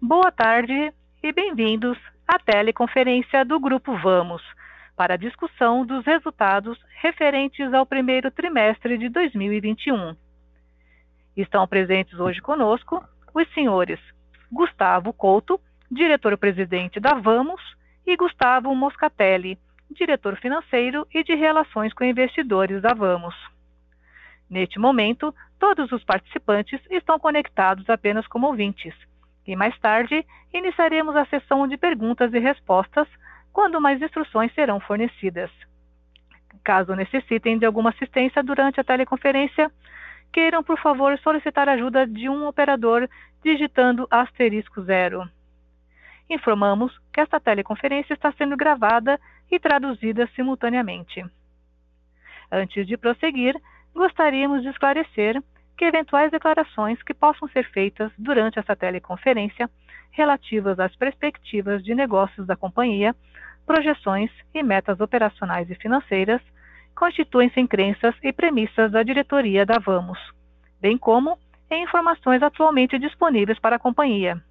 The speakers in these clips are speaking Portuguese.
Boa tarde e bem-vindos à teleconferência do Grupo Vamos para a discussão dos resultados referentes ao primeiro trimestre de 2021. Estão presentes hoje conosco os senhores Gustavo Couto, diretor-presidente da Vamos, e Gustavo Moscatelli, diretor financeiro e de relações com investidores da Vamos. Neste momento, todos os participantes estão conectados apenas como ouvintes e mais tarde iniciaremos a sessão de perguntas e respostas, quando mais instruções serão fornecidas. Caso necessitem de alguma assistência durante a teleconferência, queiram, por favor, solicitar ajuda de um operador digitando asterisco zero. Informamos que esta teleconferência está sendo gravada e traduzida simultaneamente. Antes de prosseguir, gostaríamos de esclarecer que eventuais declarações que possam ser feitas durante essa teleconferência relativas às perspectivas de negócios da companhia, projeções e metas operacionais e financeiras constituem-se em crenças e premissas da diretoria da Vamos, bem como em informações atualmente disponíveis para a companhia.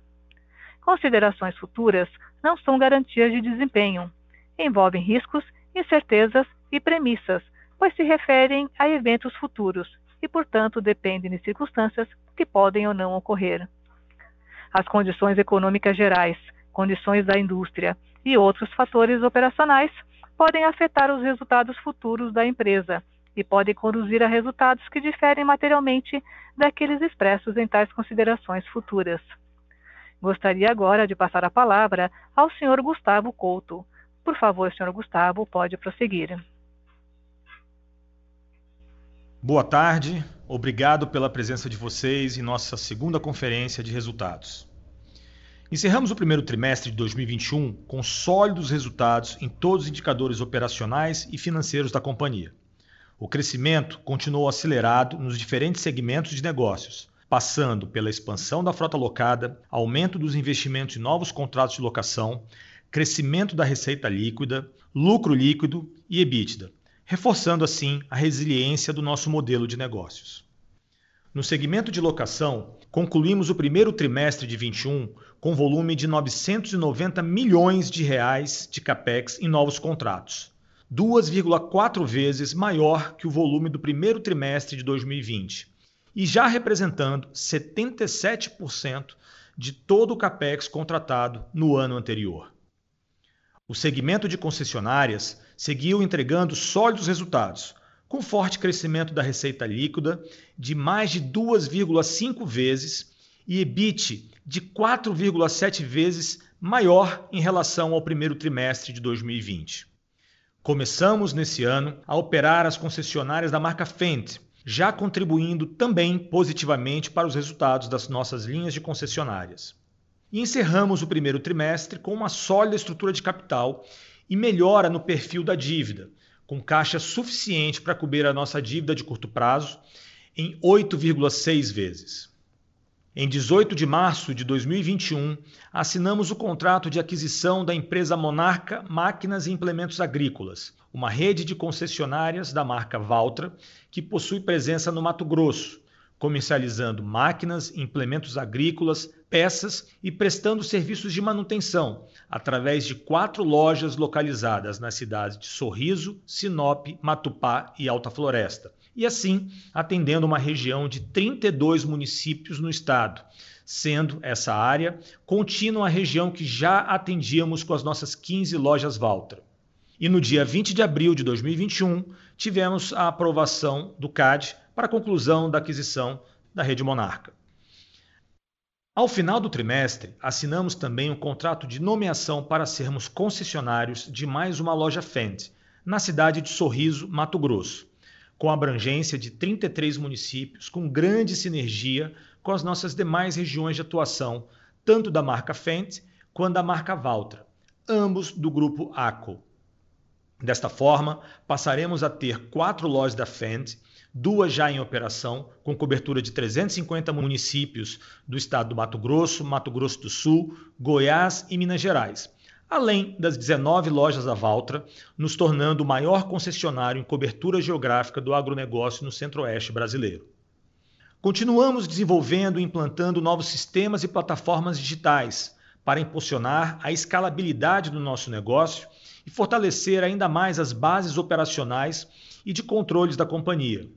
Considerações futuras não são garantias de desempenho, envolvem riscos, incertezas e premissas, pois se referem a eventos futuros e, portanto, dependem de circunstâncias que podem ou não ocorrer. As condições econômicas gerais, condições da indústria e outros fatores operacionais podem afetar os resultados futuros da empresa e podem conduzir a resultados que diferem materialmente daqueles expressos em tais considerações futuras. Gostaria agora de passar a palavra ao Sr. Gustavo Couto. Por favor, Sr. Gustavo, pode prosseguir. Boa tarde, obrigado pela presença de vocês em nossa segunda conferência de resultados. Encerramos o primeiro trimestre de 2021 com sólidos resultados em todos os indicadores operacionais e financeiros da companhia. O crescimento continuou acelerado nos diferentes segmentos de negócios, passando pela expansão da frota locada, aumento dos investimentos em novos contratos de locação, crescimento da receita líquida, lucro líquido e EBITDA, reforçando assim a resiliência do nosso modelo de negócios. No segmento de locação, concluímos o primeiro trimestre de 21 com volume de 990 milhões de reais de capex em novos contratos, 2,4 vezes maior que o volume do primeiro trimestre de 2020, e já representando 77% de todo o capex contratado no ano anterior. O segmento de concessionárias seguiu entregando sólidos resultados, com forte crescimento da receita líquida de mais de 2,5 vezes e EBIT de 4,7 vezes maior em relação ao primeiro trimestre de 2020. Começamos nesse ano a operar as concessionárias da marca Fendt, já contribuindo também positivamente para os resultados das nossas linhas de concessionárias. E encerramos o primeiro trimestre com uma sólida estrutura de capital e melhora no perfil da dívida, com caixa suficiente para cobrir a nossa dívida de curto prazo em 8,6 vezes. Em 18 de março de 2021, assinamos o contrato de aquisição da empresa Monarca Máquinas e Implementos Agrícolas, uma rede de concessionárias da marca Valtra, que possui presença no Mato Grosso, comercializando máquinas, implementos agrícolas, peças e prestando serviços de manutenção, através de quatro lojas localizadas nas cidades de Sorriso, Sinop, Matupá e Alta Floresta, e assim atendendo uma região de 32 municípios no estado, sendo essa área contínua a região que já atendíamos com as nossas 15 lojas Valtra. E no dia 20 de abril de 2021, tivemos a aprovação do CAD para a conclusão da aquisição da Rede Monarca. Ao final do trimestre, assinamos também um contrato de nomeação para sermos concessionários de mais uma loja Fendt, na cidade de Sorriso, Mato Grosso, com abrangência de 33 municípios, com grande sinergia com as nossas demais regiões de atuação, tanto da marca Fendt quanto da marca Valtra, ambos do grupo ACO. Desta forma, passaremos a ter quatro lojas da Fendt duas já em operação, com cobertura de 350 municípios do estado do Mato Grosso, Mato Grosso do Sul, Goiás e Minas Gerais, além das 19 lojas da Valtra, nos tornando o maior concessionário em cobertura geográfica do agronegócio no centro-oeste brasileiro. Continuamos desenvolvendo e implantando novos sistemas e plataformas digitais para impulsionar a escalabilidade do nosso negócio e fortalecer ainda mais as bases operacionais e de controles da companhia.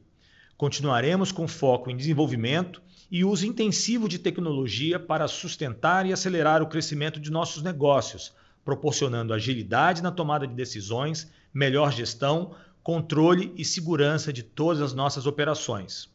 Continuaremos com foco em desenvolvimento e uso intensivo de tecnologia para sustentar e acelerar o crescimento de nossos negócios, proporcionando agilidade na tomada de decisões, melhor gestão, controle e segurança de todas as nossas operações.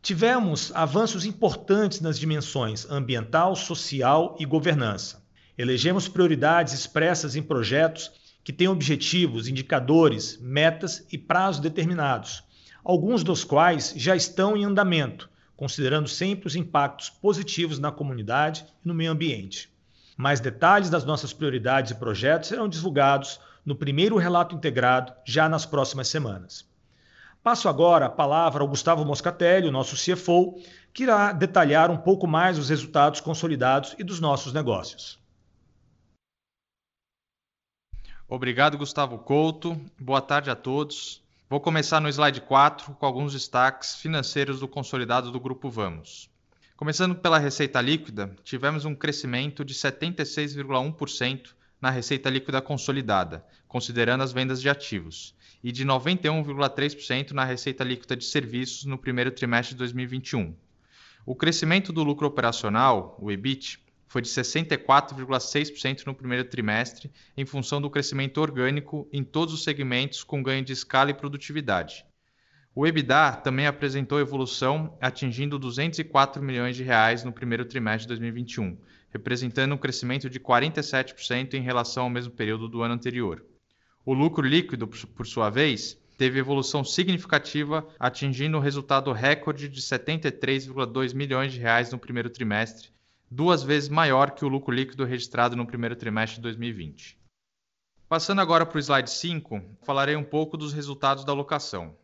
Tivemos avanços importantes nas dimensões ambiental, social e governança. Elegemos prioridades expressas em projetos que têm objetivos, indicadores, metas e prazos determinados, alguns dos quais já estão em andamento, considerando sempre os impactos positivos na comunidade e no meio ambiente. Mais detalhes das nossas prioridades e projetos serão divulgados no primeiro relato integrado já nas próximas semanas. Passo agora a palavra ao Gustavo Moscatelli, nosso CFO, que irá detalhar um pouco mais os resultados consolidados e dos nossos negócios. Obrigado, Gustavo Couto. Boa tarde a todos. Vou começar no slide 4 com alguns destaques financeiros do consolidado do Grupo Vamos. Começando pela receita líquida, tivemos um crescimento de 76,1% na receita líquida consolidada, considerando as vendas de ativos, e de 91,3% na receita líquida de serviços no primeiro trimestre de 2021. O crescimento do lucro operacional, o EBIT, foi de 64,6% no primeiro trimestre, em função do crescimento orgânico em todos os segmentos com ganho de escala e produtividade. O EBITDA também apresentou evolução, atingindo 204 milhões de reais no primeiro trimestre de 2021, representando um crescimento de 47% em relação ao mesmo período do ano anterior. O lucro líquido, por sua vez, teve evolução significativa, atingindo um resultado recorde de 73,2 milhões de reais no primeiro trimestre, duas vezes maior que o lucro líquido registrado no primeiro trimestre de 2020. Passando agora para o slide 5, falarei um pouco dos resultados da locação.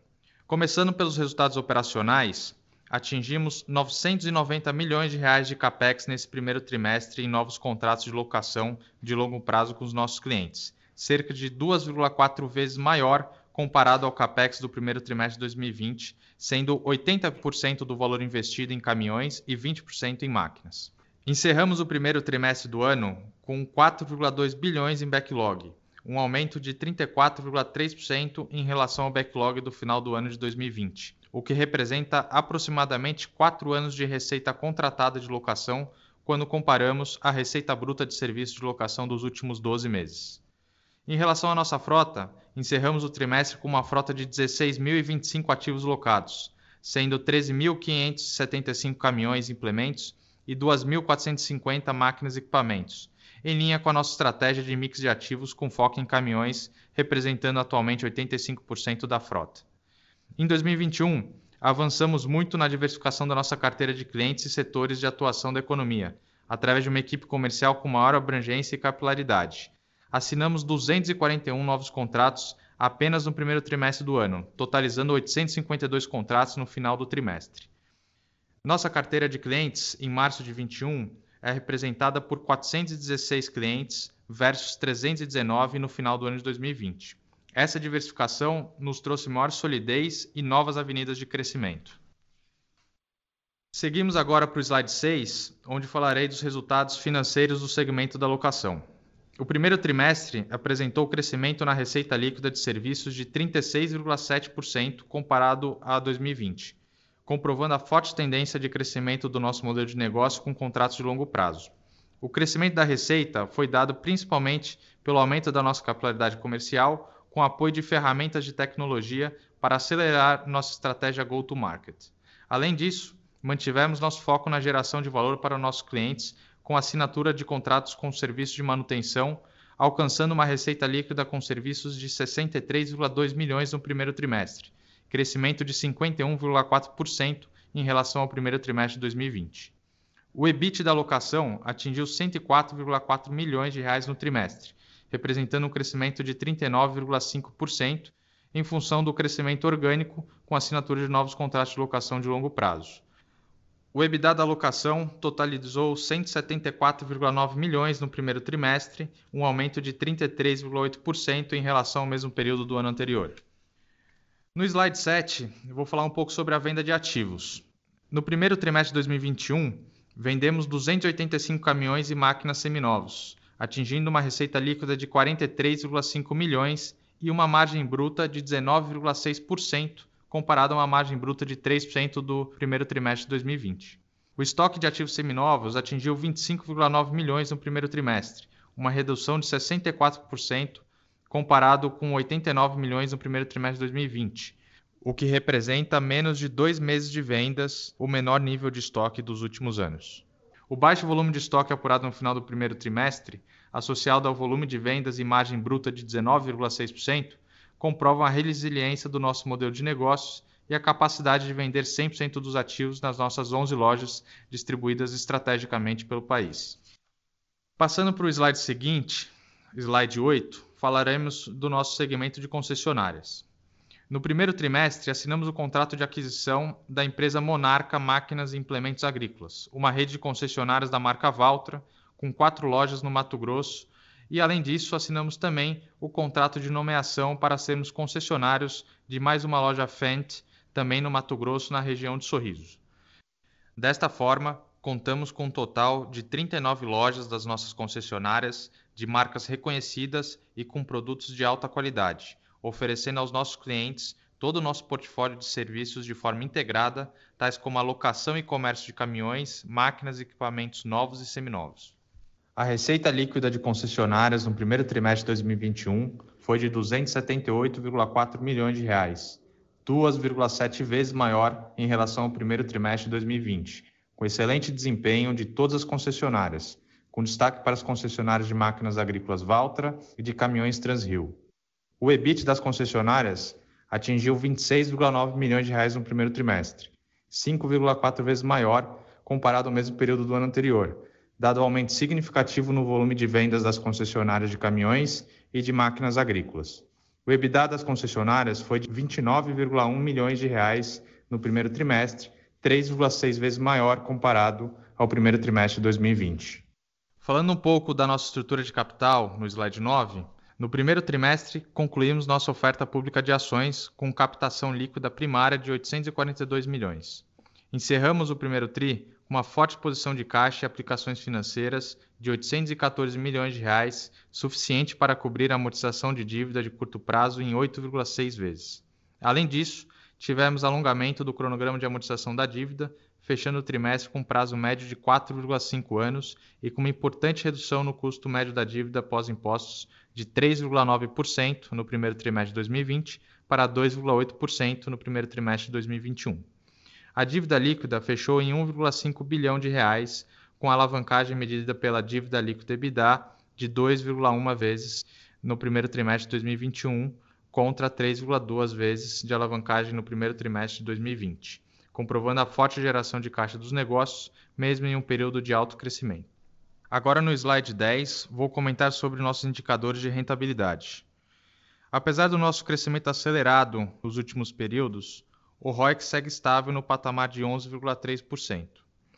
Começando pelos resultados operacionais, atingimos 990 milhões de reais de capex nesse primeiro trimestre em novos contratos de locação de longo prazo com os nossos clientes, cerca de 2,4 vezes maior comparado ao capex do primeiro trimestre de 2020, sendo 80% do valor investido em caminhões e 20% em máquinas. Encerramos o primeiro trimestre do ano com 4,2 bilhões em backlog, um aumento de 34,3% em relação ao backlog do final do ano de 2020, o que representa aproximadamente 4 anos de receita contratada de locação quando comparamos a receita bruta de serviço de locação dos últimos 12 meses. Em relação à nossa frota, encerramos o trimestre com uma frota de 16.025 ativos locados, sendo 13.575 caminhões e implementos e 2.450 máquinas e equipamentos, em linha com a nossa estratégia de mix de ativos com foco em caminhões, representando atualmente 85% da frota. Em 2021, avançamos muito na diversificação da nossa carteira de clientes e setores de atuação da economia, através de uma equipe comercial com maior abrangência e capilaridade assinamos 241 novos contratos apenas no primeiro trimestre do ano, totalizando 852 contratos no final do trimestre. Nossa carteira de clientes, em março de 21, é representada por 416 clientes versus 319 no final do ano de 2020. Essa diversificação nos trouxe maior solidez e novas avenidas de crescimento. Seguimos agora para o slide 6, onde falarei dos resultados financeiros do segmento da locação. O primeiro trimestre apresentou crescimento na receita líquida de serviços de 36,7% comparado a 2020, comprovando a forte tendência de crescimento do nosso modelo de negócio com contratos de longo prazo. O crescimento da receita foi dado principalmente pelo aumento da nossa capilaridade comercial, com apoio de ferramentas de tecnologia para acelerar nossa estratégia go-to-market. Além disso, mantivemos nosso foco na geração de valor para nossos clientes com assinatura de contratos com serviços de manutenção, alcançando uma receita líquida com serviços de 63,2 milhões no primeiro trimestre, crescimento de 51,4% em relação ao primeiro trimestre de 2020. O EBIT da locação atingiu 104,4 milhões de reais no trimestre, representando um crescimento de 39,5% em função do crescimento orgânico com assinatura de novos contratos de locação de longo prazo. O EBITDA da alocação totalizou 174,9 milhões no primeiro trimestre, um aumento de 33,8% em relação ao mesmo período do ano anterior. No slide 7, eu vou falar um pouco sobre a venda de ativos. No primeiro trimestre de 2021, vendemos 285 caminhões e máquinas seminovos, atingindo uma receita líquida de 43,5 milhões e uma margem bruta de 19,6%, comparado a uma margem bruta de 3% do primeiro trimestre de 2020. O estoque de ativos seminovos atingiu 25,9 milhões no primeiro trimestre, uma redução de 64% comparado com 89 milhões no primeiro trimestre de 2020, o que representa menos de dois meses de vendas, o menor nível de estoque dos últimos anos. O baixo volume de estoque apurado no final do primeiro trimestre, associado ao volume de vendas e margem bruta de 19,6%, comprovam a resiliência do nosso modelo de negócios e a capacidade de vender 100% dos ativos nas nossas 11 lojas distribuídas estrategicamente pelo país. Passando para o slide seguinte, slide 8, falaremos do nosso segmento de concessionárias. No primeiro trimestre, assinamos o contrato de aquisição da empresa Monarca Máquinas e Implementos Agrícolas, uma rede de concessionárias da marca Valtra, com quatro lojas no Mato Grosso, e além disso, assinamos também o contrato de nomeação para sermos concessionários de mais uma loja Fendt, também no Mato Grosso, na região de Sorriso. Desta forma, contamos com um total de 39 lojas das nossas concessionárias, de marcas reconhecidas e com produtos de alta qualidade oferecendo aos nossos clientes todo o nosso portfólio de serviços de forma integrada, tais como alocação e comércio de caminhões, máquinas e equipamentos novos e seminovos. A receita líquida de concessionárias no primeiro trimestre de 2021 foi de 278,4 milhões de reais, 2,7 vezes maior em relação ao primeiro trimestre de 2020, com excelente desempenho de todas as concessionárias, com destaque para as concessionárias de máquinas agrícolas Valtra e de caminhões Transrio. O EBIT das concessionárias atingiu 26,9 milhões de reais no primeiro trimestre, 5,4 vezes maior comparado ao mesmo período do ano anterior, dado o aumento significativo no volume de vendas das concessionárias de caminhões e de máquinas agrícolas. O EBITDA das concessionárias foi de 29,1 milhões de reais no primeiro trimestre, 3,6 vezes maior comparado ao primeiro trimestre de 2020. Falando um pouco da nossa estrutura de capital, no slide 9, no primeiro trimestre, concluímos nossa oferta pública de ações com captação líquida primária de 842 milhões. Encerramos o primeiro TRI com uma forte posição de caixa e aplicações financeiras de 814 milhões de reais, suficiente para cobrir a amortização de dívida de curto prazo em 8,6 vezes. Além disso, tivemos alongamento do cronograma de amortização da dívida, fechando o trimestre com prazo médio de 4,5 anos e com uma importante redução no custo médio da dívida pós-impostos de 3,9% no primeiro trimestre de 2020 para 2,8% no primeiro trimestre de 2021. A dívida líquida fechou em 1,5 bilhão de reais, com a alavancagem medida pela dívida líquida EBITDA de 2,1 vezes no primeiro trimestre de 2021 contra 3,2 vezes de alavancagem no primeiro trimestre de 2020, comprovando a forte geração de caixa dos negócios, mesmo em um período de alto crescimento. Agora no slide 10, vou comentar sobre nossos indicadores de rentabilidade. Apesar do nosso crescimento acelerado nos últimos períodos, o ROIC segue estável no patamar de 11,3%.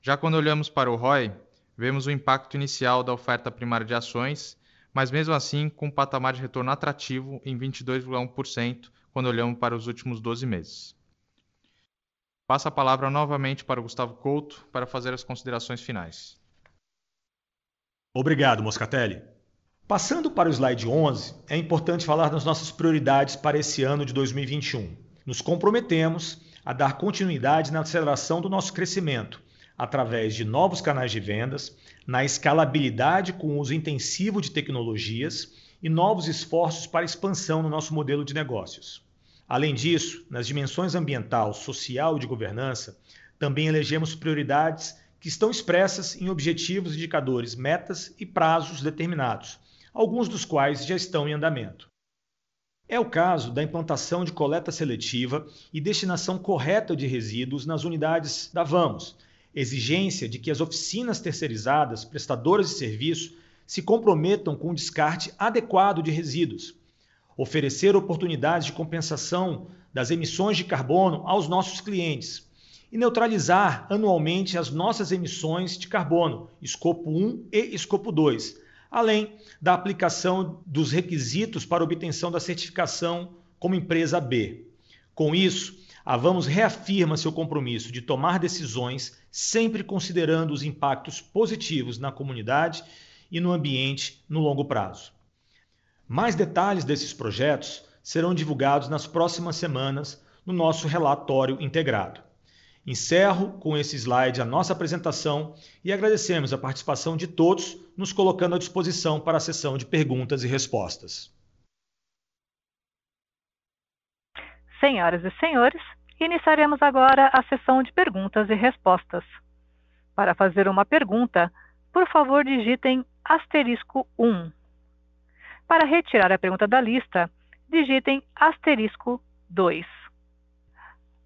Já quando olhamos para o ROI, vemos o impacto inicial da oferta primária de ações, mas mesmo assim com um patamar de retorno atrativo em 22,1% quando olhamos para os últimos 12 meses. Passo a palavra novamente para o Gustavo Couto para fazer as considerações finais. Obrigado, Moscatelli. Passando para o slide 11, é importante falar das nossas prioridades para esse ano de 2021. Nos comprometemos a dar continuidade na aceleração do nosso crescimento, através de novos canais de vendas, na escalabilidade com o uso intensivo de tecnologias e novos esforços para expansão no nosso modelo de negócios. Além disso, nas dimensões ambiental, social e de governança, também elegemos prioridades que estão expressas em objetivos, indicadores, metas e prazos determinados, alguns dos quais já estão em andamento. É o caso da implantação de coleta seletiva e destinação correta de resíduos nas unidades da Vamos, exigência de que as oficinas terceirizadas, prestadoras de serviço, se comprometam com o descarte adequado de resíduos, oferecer oportunidades de compensação das emissões de carbono aos nossos clientes e neutralizar anualmente as nossas emissões de carbono, escopo 1 e escopo 2, além da aplicação dos requisitos para obtenção da certificação como empresa B. Com isso, a Vamos reafirma seu compromisso de tomar decisões sempre considerando os impactos positivos na comunidade e no ambiente no longo prazo. Mais detalhes desses projetos serão divulgados nas próximas semanas no nosso relatório integrado. Encerro com esse slide a nossa apresentação e agradecemos a participação de todos, nos colocando à disposição para a sessão de perguntas e respostas. Senhoras e senhores, iniciaremos agora a sessão de perguntas e respostas. Para fazer uma pergunta, por favor digitem asterisco 1. Para retirar a pergunta da lista, digitem asterisco 2.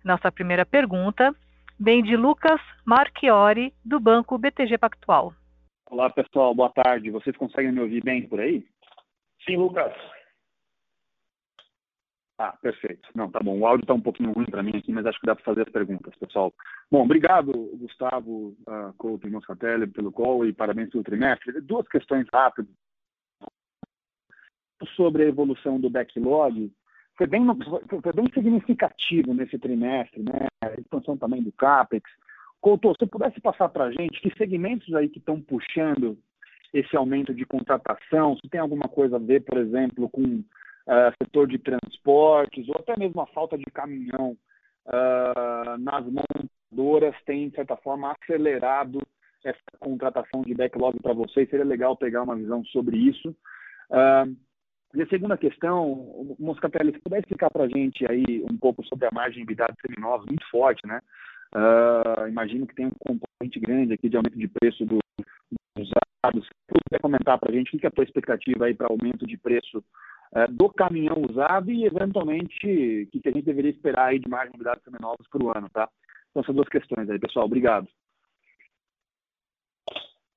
Nossa primeira pergunta vem de Lucas Marchiori, do Banco BTG Pactual. Olá, pessoal, boa tarde. Vocês conseguem me ouvir bem por aí? Sim, Lucas. Ah, perfeito. Não, tá bom. O áudio está um pouquinho ruim para mim aqui, mas acho que dá para fazer as perguntas, pessoal. Bom, obrigado, Gustavo uh, Couto e Moscatelli, pelo call e parabéns pelo trimestre. Duas questões rápidas. Sobre a evolução do backlog, foi bem, foi bem significativo nesse trimestre, né? A expansão também do CAPEX. Couto, se pudesse passar para a gente que segmentos aí que estão puxando esse aumento de contratação, se tem alguma coisa a ver, por exemplo, com uh, setor de transportes, ou até mesmo a falta de caminhão uh, nas montadoras tem, de certa forma, acelerado essa contratação de backlog para vocês. Seria legal pegar uma visão sobre isso. Uh, e a segunda questão, Moscatelli, se puder explicar para a gente aí um pouco sobre a margem de de seminovos, muito forte, né? Uh, imagino que tem um componente grande aqui de aumento de preço do, dos usados. Se puder comentar para a gente o que é a tua expectativa aí para aumento de preço é, do caminhão usado e, eventualmente, o que, a gente deveria esperar aí de margem de dados seminovos para o ano, tá? Então, essas duas questões aí, pessoal. Obrigado.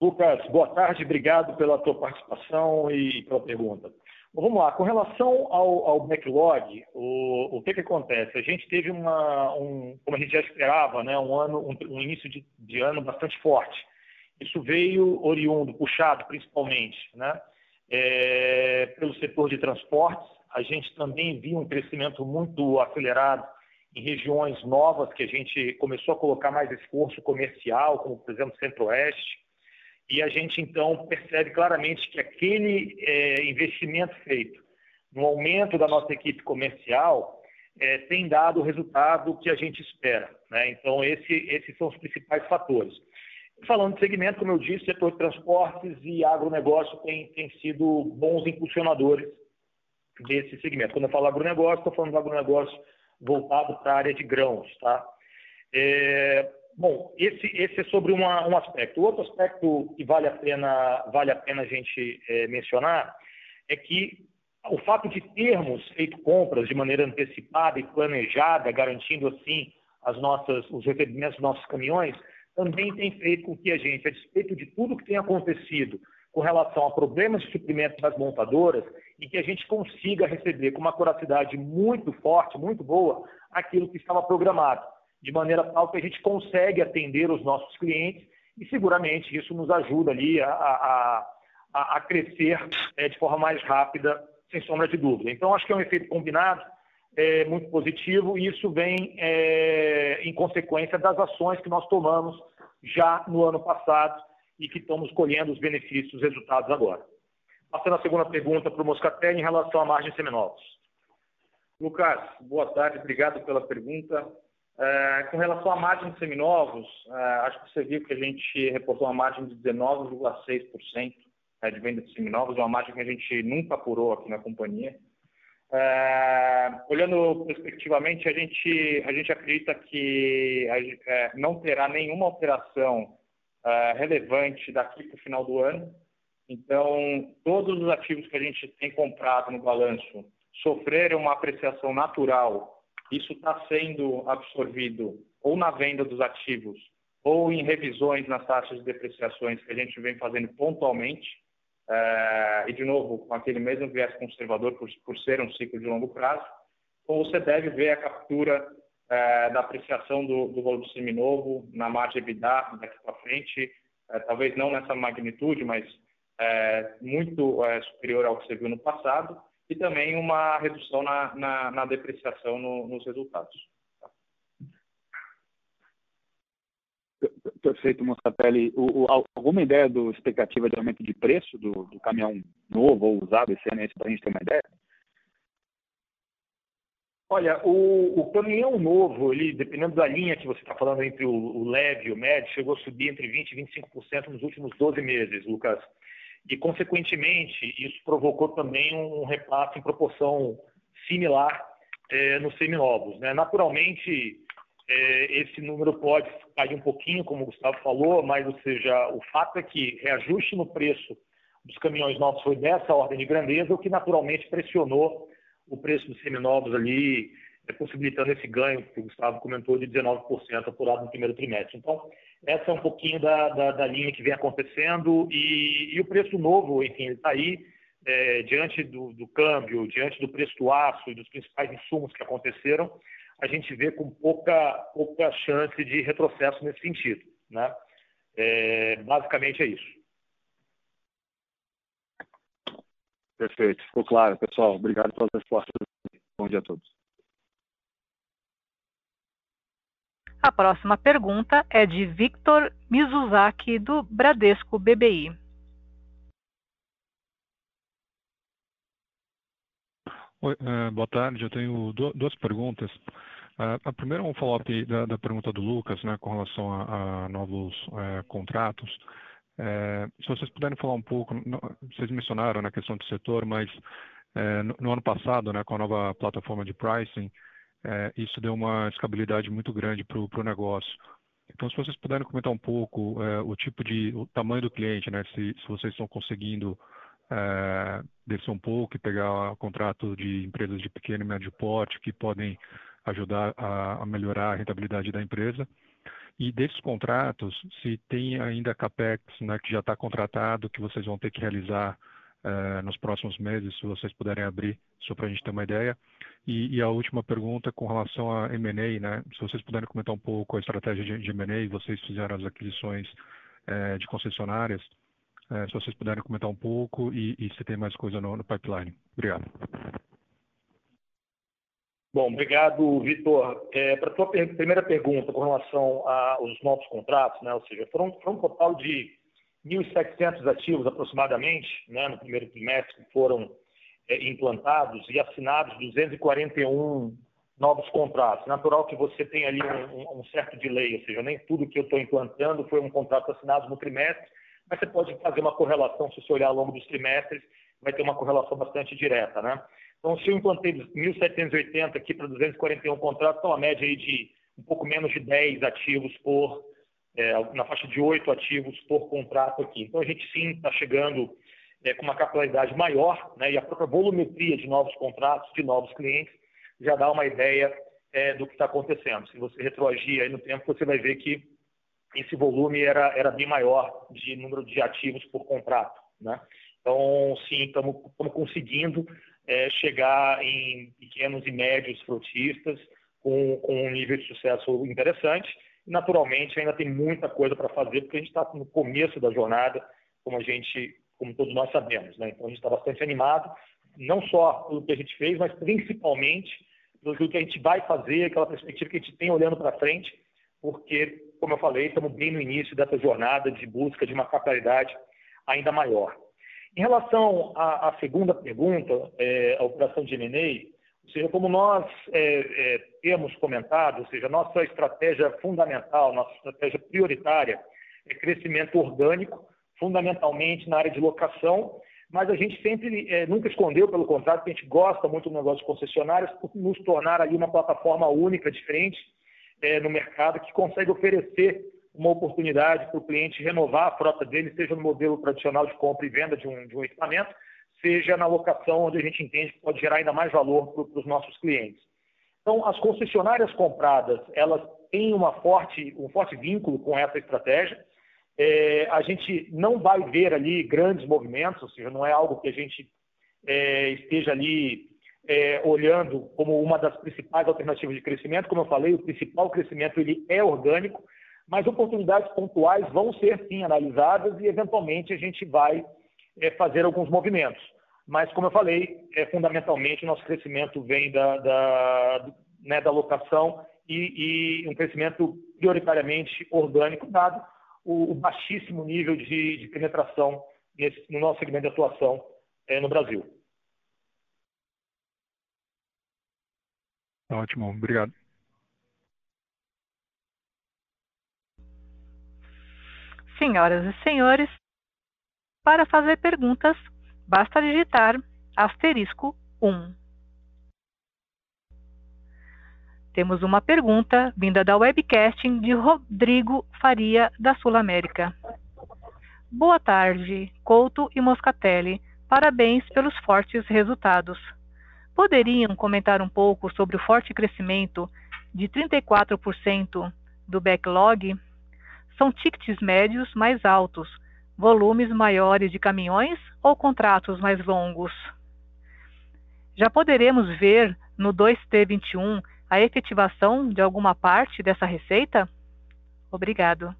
Lucas, boa tarde, obrigado pela tua participação e pela pergunta. Vamos lá, com relação ao, ao backlog, o, o que, que acontece? A gente teve uma, um, como a gente já esperava, né, um, ano, um, um início de, de ano bastante forte. Isso veio oriundo, puxado principalmente, né, é, pelo setor de transportes. A gente também viu um crescimento muito acelerado em regiões novas que a gente começou a colocar mais esforço comercial, como, por exemplo, Centro-Oeste. E a gente, então, percebe claramente que aquele é, investimento feito no aumento da nossa equipe comercial é, tem dado o resultado que a gente espera. Né? Então, esse, esses são os principais fatores. Falando de segmento, como eu disse, setor de transportes e agronegócio têm tem sido bons impulsionadores desse segmento. Quando eu falo agronegócio, estou falando de agronegócio voltado para a área de grãos. Tá? É, bom, esse, esse é sobre uma, um aspecto. O outro aspecto que vale a pena, vale a, pena a gente é, mencionar é que o fato de termos feito compras de maneira antecipada e planejada, garantindo assim as nossas, os recebimentos dos nossos caminhões, também tem feito com que a gente, a despeito de tudo que tem acontecido com relação a problemas de suprimento das montadoras, e que a gente consiga receber com uma curacidade muito forte, muito boa, aquilo que estava programado, de maneira tal que a gente consegue atender os nossos clientes e seguramente isso nos ajuda ali a, a, a, crescer é, de forma mais rápida, sem sombra de dúvida. Então, acho que é um efeito combinado é, muito positivo e isso vem é, em consequência das ações que nós tomamos já no ano passado e que estamos colhendo os benefícios, os resultados agora. Passando a segunda pergunta para o Moscatelli em relação à margem seminovos. Lucas, boa tarde, obrigado pela pergunta. É, com relação à margem de seminovos, é, acho que você viu que a gente reportou uma margem de 19,6% é, de venda de seminovos, uma margem que a gente nunca apurou aqui na companhia. É, olhando prospectivamente, a gente, a gente acredita que é, não terá nenhuma alteração relevante daqui para o final do ano. Então, todos os ativos que a gente tem comprado no balanço sofreram uma apreciação natural. Isso está sendo absorvido ou na venda dos ativos ou em revisões nas taxas de depreciações que a gente vem fazendo pontualmente. É, e, de novo, com aquele mesmo viés conservador, por, por, ser um ciclo de longo prazo, ou você deve ver a captura é, da apreciação do, do valor do seminovo na margem EBITDA daqui para frente, é, talvez não nessa magnitude, mas muito superior ao que você viu no passado, e também uma redução na, na, na depreciação no, nos resultados. Tá? Perfeito, Mostatelli. O, o, alguma ideia do expectativa de aumento de preço do, do caminhão novo ou usado esse ano, para a gente ter uma ideia? Olha, o, o, caminhão novo, ele, dependendo da linha que você está falando entre o, o leve e o médio, chegou a subir entre 20% e 25% nos últimos 12 meses, Lucas. E, consequentemente, isso provocou também um repasse em proporção similar é, nos seminovos. Né? Naturalmente, é, esse número pode cair um pouquinho, como o Gustavo falou, mas, ou seja, o fato é que reajuste no preço dos caminhões novos foi dessa ordem de grandeza, o que naturalmente pressionou o preço dos seminovos ali, possibilitando esse ganho que o Gustavo comentou de 19% apurado no primeiro trimestre. Então, essa é um pouquinho da, da, da linha que vem acontecendo e, e, o preço novo, enfim, ele está aí é, diante do, do, câmbio, diante do preço do aço e dos principais insumos que aconteceram, a gente vê com pouca, pouca chance de retrocesso nesse sentido. Né? É, basicamente é isso. Perfeito, ficou claro, pessoal. Obrigado pelas respostas. Bom dia a todos. A próxima pergunta é de Victor Mizuzaki, do Bradesco BBI. Oi, uh, boa tarde. Eu tenho duas perguntas. Uh, a primeira é um follow-up da, da, pergunta do Lucas, né, com relação a, a novos uh, contratos. É, se vocês puderem falar um pouco, vocês mencionaram na questão do setor, mas é, no, no, ano passado, né, com a nova plataforma de pricing, é, isso deu uma escabilidade muito grande para o negócio. Então, se vocês puderem comentar um pouco é, o tipo de, o tamanho do cliente, né, se, se vocês estão conseguindo é, descer um pouco e pegar contrato de empresas de pequeno e médio porte que podem ajudar a, a melhorar a rentabilidade da empresa. E desses contratos, se tem ainda CAPEX né, que já está contratado, que vocês vão ter que realizar uh, nos próximos meses, se vocês puderem abrir, só para a gente ter uma ideia. E, e, a última pergunta com relação a M&A, né? se vocês puderem comentar um pouco a estratégia de, de M&A, vocês fizeram as aquisições uh, de concessionárias, uh, se vocês puderem comentar um pouco e, e se tem mais coisa no, no pipeline. Obrigado. Bom, obrigado, Vitor. É, Para a tua per primeira pergunta com relação aos novos contratos, né, ou seja, foram, foram um total de 1.700 ativos aproximadamente né, no primeiro trimestre foram é, implantados e assinados 241 novos contratos. Natural que você tem ali um, um certo delay, ou seja, nem tudo que eu estou implantando foi um contrato assinado no trimestre, mas você pode fazer uma correlação, se você olhar ao longo dos trimestres, vai ter uma correlação bastante direta, né? Então, se eu implantei 1.780 aqui para 241 contratos, então a média aí de um pouco menos de 10 ativos por, é, na faixa de 8 ativos por contrato aqui. Então, a gente sim está chegando é, com uma capilaridade maior, né, e a própria volumetria de novos contratos, de novos clientes, já dá uma ideia é, do que está acontecendo. Se você retroagir aí no tempo, você vai ver que esse volume era, era bem maior de número de ativos por contrato. Né? Então, sim, estamos conseguindo é, chegar em pequenos e médios frutistas com, com um nível de sucesso interessante. Naturalmente, ainda tem muita coisa para fazer, porque a gente está no começo da jornada, como a gente, como todos nós sabemos. Né? Então, a gente está bastante animado, não só pelo que a gente fez, mas principalmente pelo que a gente vai fazer, aquela perspectiva que a gente tem olhando para frente, porque, como eu falei, estamos bem no início dessa jornada de busca de uma capitalidade ainda maior. Em relação à, à segunda pergunta, é, a operação de M&A, ou seja, como nós é, é, temos comentado, ou seja, nossa estratégia fundamental, nossa estratégia prioritária é crescimento orgânico, fundamentalmente na área de locação, mas a gente sempre é, nunca escondeu, pelo contrário, que a gente gosta muito do negócio de concessionários por nos tornar ali uma plataforma única, diferente é, no mercado, que consegue oferecer uma oportunidade para o cliente renovar a frota dele, seja no modelo tradicional de compra e venda de um, de um equipamento, seja na locação, onde a gente entende que pode gerar ainda mais valor para, os nossos clientes. Então, as concessionárias compradas, elas têm uma forte, um forte vínculo com essa estratégia. É, a gente não vai ver ali grandes movimentos, ou seja, não é algo que a gente é, esteja ali é, olhando como uma das principais alternativas de crescimento. Como eu falei, o principal crescimento ele é orgânico, mas oportunidades pontuais vão ser sim analisadas e eventualmente a gente vai é, fazer alguns movimentos. Mas, como eu falei, é, fundamentalmente o nosso crescimento vem da, da, né, da locação e, e, um crescimento prioritariamente orgânico, dado o, o baixíssimo nível de, de penetração nesse, no nosso segmento de atuação é, no Brasil. Ótimo, obrigado. Senhoras e senhores, para fazer perguntas, basta digitar asterisco 1. Temos uma pergunta vinda da webcasting de Rodrigo Faria, da Sul América. Boa tarde, Couto e Moscatelli. Parabéns pelos fortes resultados. Poderiam comentar um pouco sobre o forte crescimento de 34% do backlog? São tickets médios mais altos, volumes maiores de caminhões ou contratos mais longos? Já poderemos ver no 2T21 a efetivação de alguma parte dessa receita? Obrigado.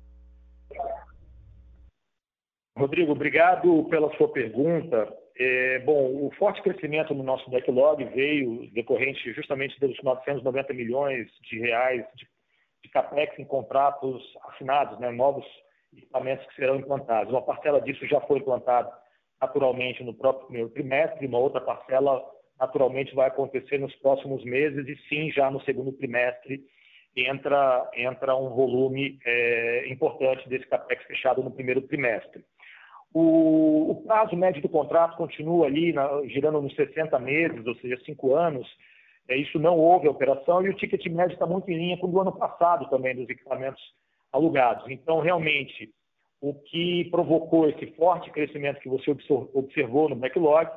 Rodrigo, obrigado pela sua pergunta. É, bom, o forte crescimento no nosso backlog veio decorrente justamente dos 990 milhões de reais de, de capex em contratos assinados, né, novos equipamentos que serão implantados. Uma parcela disso já foi implantada naturalmente no próprio primeiro trimestre, uma outra parcela naturalmente vai acontecer nos próximos meses e sim, já no segundo trimestre entra, entra um volume é, importante desse capex fechado no primeiro trimestre. O, o, prazo médio do contrato continua ali na, girando nos 60 meses, ou seja, 5 anos. É, isso não houve operação e o ticket médio está muito em linha com o ano passado também, dos equipamentos alugados. Então, realmente, o que provocou esse forte crescimento que você observou no backlog,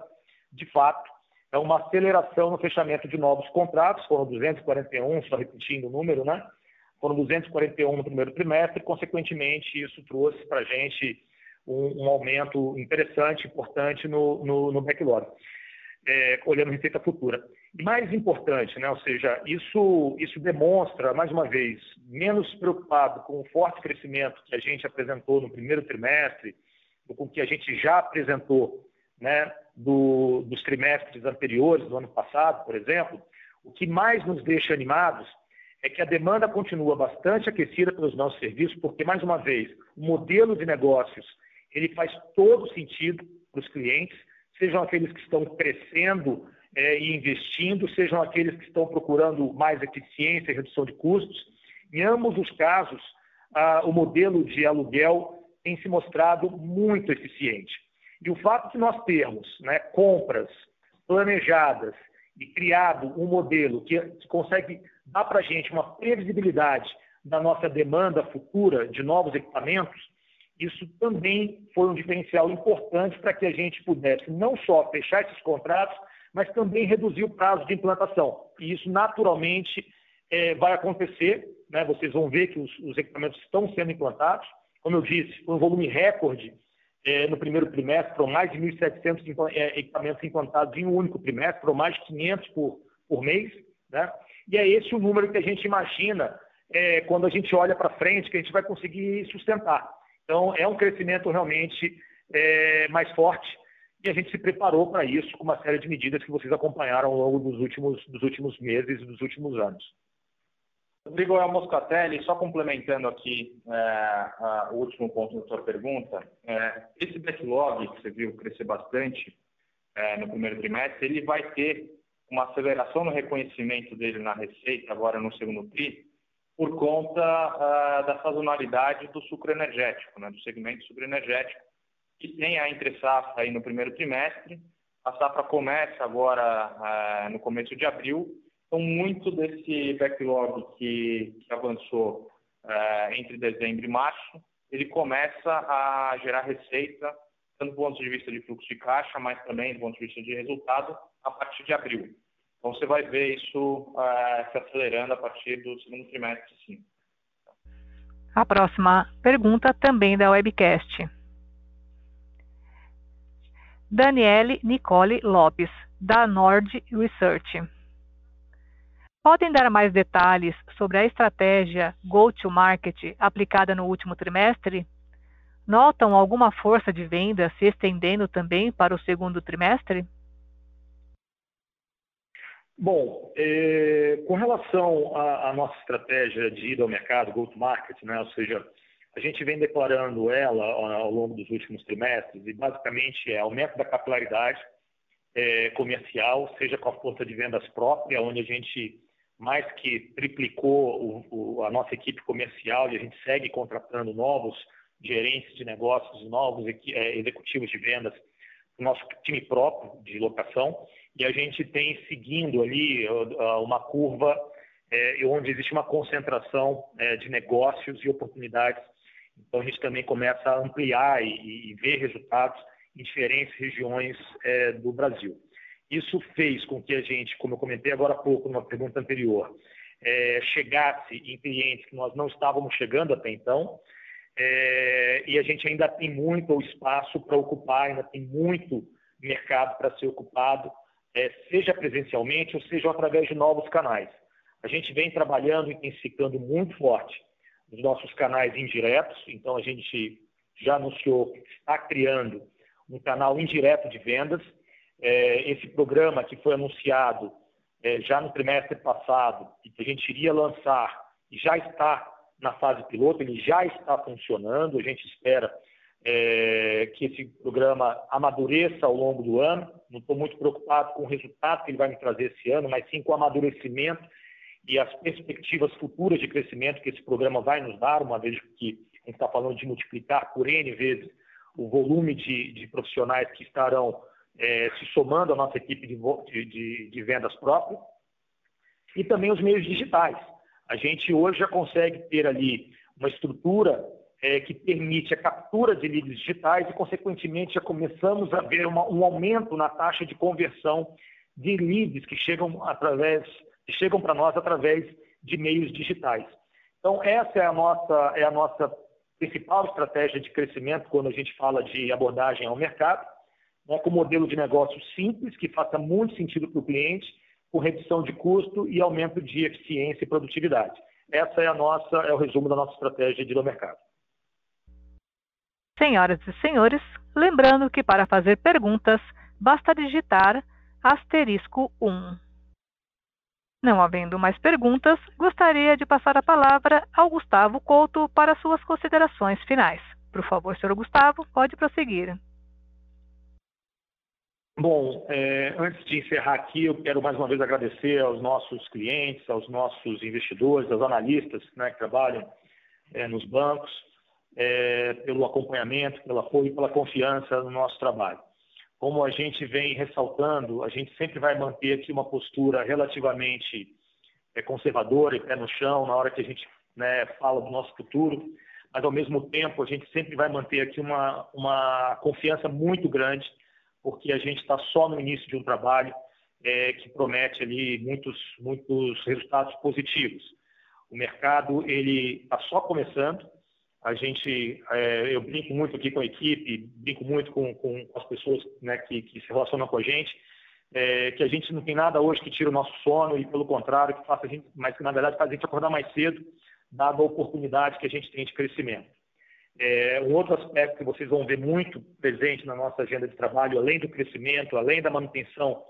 de fato, é uma aceleração no fechamento de novos contratos, foram 241, só repetindo o número, né? Foram 241 no primeiro trimestre, consequentemente, isso trouxe para a gente um, um, aumento interessante, importante no, no, no backlog, é, olhando receita futura. Mais importante, né? ou seja, isso, isso demonstra, mais uma vez, menos preocupado com o forte crescimento que a gente apresentou no primeiro trimestre, do com o que a gente já apresentou né, do, dos trimestres anteriores, do ano passado, por exemplo, o que mais nos deixa animados é que a demanda continua bastante aquecida pelos nossos serviços, porque, mais uma vez, o modelo de negócios ele faz todo sentido para os clientes, sejam aqueles que estão crescendo é, e investindo, sejam aqueles que estão procurando mais eficiência e redução de custos. Em ambos os casos, o modelo de aluguel tem se mostrado muito eficiente. E o fato de nós termos né, compras planejadas e criado um modelo que, consegue dar para a gente uma previsibilidade da nossa demanda futura de novos equipamentos, isso também foi um diferencial importante para que a gente pudesse não só fechar esses contratos, mas também reduzir o prazo de implantação. E isso, naturalmente, é, vai acontecer. Né? Vocês vão ver que os, os, equipamentos estão sendo implantados. Como eu disse, um volume recorde é, no primeiro trimestre, foram mais de 1.700 é, equipamentos implantados em um único trimestre, foram mais de 500 por, por mês. Né? E é esse o número que a gente imagina é, quando a gente olha para frente, que a gente vai conseguir sustentar. Então, é um crescimento realmente é, mais forte e a gente se preparou para isso com uma série de medidas que vocês acompanharam ao longo dos últimos, dos últimos meses e dos últimos anos. Rodrigo é Moscatelli, só complementando aqui é, o último ponto da sua pergunta, é, esse backlog que você viu crescer bastante é, no primeiro trimestre, ele vai ter uma aceleração no reconhecimento dele na receita agora no segundo tri, por conta uh, da sazonalidade do sucro energético, né, do segmento sucro energético, que tem a entre safra aí no primeiro trimestre, a safra começa agora uh, no começo de abril, então muito desse backlog que, que avançou uh, entre dezembro e março, ele começa a gerar receita, tanto do ponto de vista de fluxo de caixa, mas também do ponto de vista de resultado, a partir de abril. Então você vai ver isso uh, se acelerando a partir do segundo trimestre, sim. A próxima pergunta também da webcast. Daniele Nicole Lopes, da Nord Research. Podem dar mais detalhes sobre a estratégia Go-to-Market aplicada no último trimestre? Notam alguma força de venda se estendendo também para o segundo trimestre? Bom, é, com relação à, nossa estratégia de ida ao mercado, go-to-market, né, ou seja, a gente vem declarando ela ao longo dos últimos trimestres e basicamente é aumento da capilaridade é, comercial, seja com a força de vendas própria, onde a gente mais que triplicou o, o, a nossa equipe comercial e a gente segue contratando novos gerentes de negócios, novos é, executivos de vendas, nosso time próprio de locação, e a gente tem seguindo ali uma curva é, onde existe uma concentração é, de negócios e oportunidades. Então a gente também começa a ampliar e, e ver resultados em diferentes regiões é, do Brasil. Isso fez com que a gente, como eu comentei agora há pouco, numa pergunta anterior, é, chegasse em clientes que nós não estávamos chegando até então, é, e a gente ainda tem muito espaço para ocupar, ainda tem muito mercado para ser ocupado, é, seja presencialmente ou seja através de novos canais. A gente vem trabalhando intensificando muito forte os nossos canais indiretos, então a gente já anunciou que está criando um canal indireto de vendas, é, esse programa que foi anunciado é, já no trimestre passado e que a gente iria lançar já está na fase piloto, ele já está funcionando, a gente espera é, que esse programa amadureça ao longo do ano. Não estou muito preocupado com o resultado que ele vai me trazer esse ano, mas sim com o amadurecimento e as perspectivas futuras de crescimento que esse programa vai nos dar, uma vez que a gente está falando de multiplicar por N vezes o volume de, de profissionais que estarão é, se somando à nossa equipe de, de, de vendas próprias, e também os meios digitais. A gente hoje já consegue ter ali uma estrutura é, que permite a captura de leads digitais e, consequentemente, já começamos a ver uma, um aumento na taxa de conversão de leads que chegam através, chegam para nós através de meios digitais. Então, essa é a nossa, é a nossa principal estratégia de crescimento quando a gente fala de abordagem ao mercado né, com modelo de negócio simples, que faça muito sentido para o cliente, com redução de custo e aumento de eficiência e produtividade. Essa é a nossa, é o resumo da nossa estratégia de ir ao mercado. Senhoras e senhores, lembrando que para fazer perguntas, basta digitar asterisco 1. Não havendo mais perguntas, gostaria de passar a palavra ao Gustavo Couto para suas considerações finais. Por favor, senhor Gustavo, pode prosseguir. Bom, é, antes de encerrar aqui, eu quero mais uma vez agradecer aos nossos clientes, aos nossos investidores, aos analistas né, que trabalham é, nos bancos, é, pelo acompanhamento, pelo apoio e pela confiança no nosso trabalho. Como a gente vem ressaltando, a gente sempre vai manter aqui uma postura relativamente é, conservadora e pé no chão na hora que a gente né, fala do nosso futuro, mas ao mesmo tempo a gente sempre vai manter aqui uma, uma confiança muito grande porque a gente está só no início de um trabalho é, que promete ali muitos, muitos resultados positivos. O mercado ele está só começando. A gente, é, eu brinco muito aqui com a equipe, brinco muito com, com as pessoas né, que, que, se relacionam com a gente, é, que a gente não tem nada hoje que tire o nosso sono e pelo contrário que faça a gente, mas que na verdade faz a gente acordar mais cedo, dada a oportunidade que a gente tem de crescimento. É, um outro aspecto que vocês vão ver muito presente na nossa agenda de trabalho, além do crescimento, além da manutenção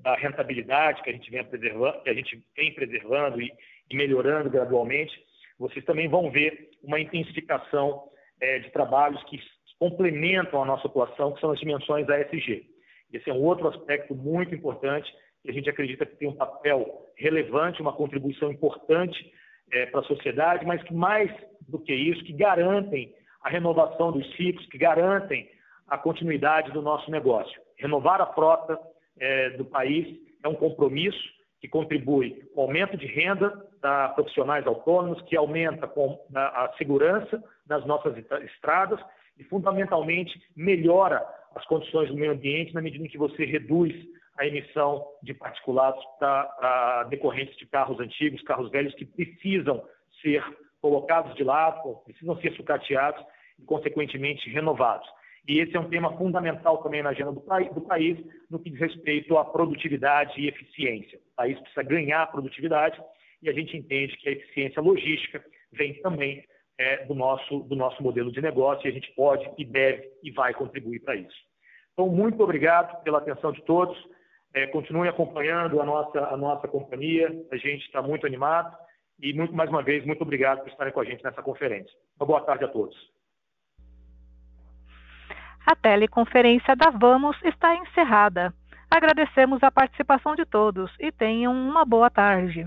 da rentabilidade que a gente vem preservando, que a gente vem preservando e, e melhorando gradualmente, vocês também vão ver uma intensificação é, de trabalhos que complementam a nossa atuação, que são as dimensões da. Esse é um outro aspecto muito importante que a gente acredita que tem um papel relevante, uma contribuição importante é, para a sociedade, mas que mais do que isso, que garantem a renovação dos ciclos, que garantem a continuidade do nosso negócio. Renovar a frota é, do país é um compromisso que contribui com o aumento de renda da profissionais autônomos, que aumenta a, segurança nas nossas estradas e, fundamentalmente, melhora as condições do meio ambiente na medida em que você reduz a emissão de particulados para decorrentes de carros antigos, carros velhos que precisam ser colocados de lado, precisam ser sucateados e, consequentemente, renovados. E esse é um tema fundamental também na agenda do, do país, no que diz respeito à produtividade e eficiência. O país precisa ganhar produtividade e a gente entende que a eficiência logística vem também é, do, nosso, do nosso modelo de negócio e a gente pode e deve e vai contribuir para isso. Então, muito obrigado pela atenção de todos. É, continuem acompanhando a nossa, a nossa companhia, a gente está muito animado e, muito, mais uma vez, muito obrigado por estarem com a gente nessa conferência. Uma boa tarde a todos. A teleconferência da Vamos está encerrada. Agradecemos a participação de todos e tenham uma boa tarde.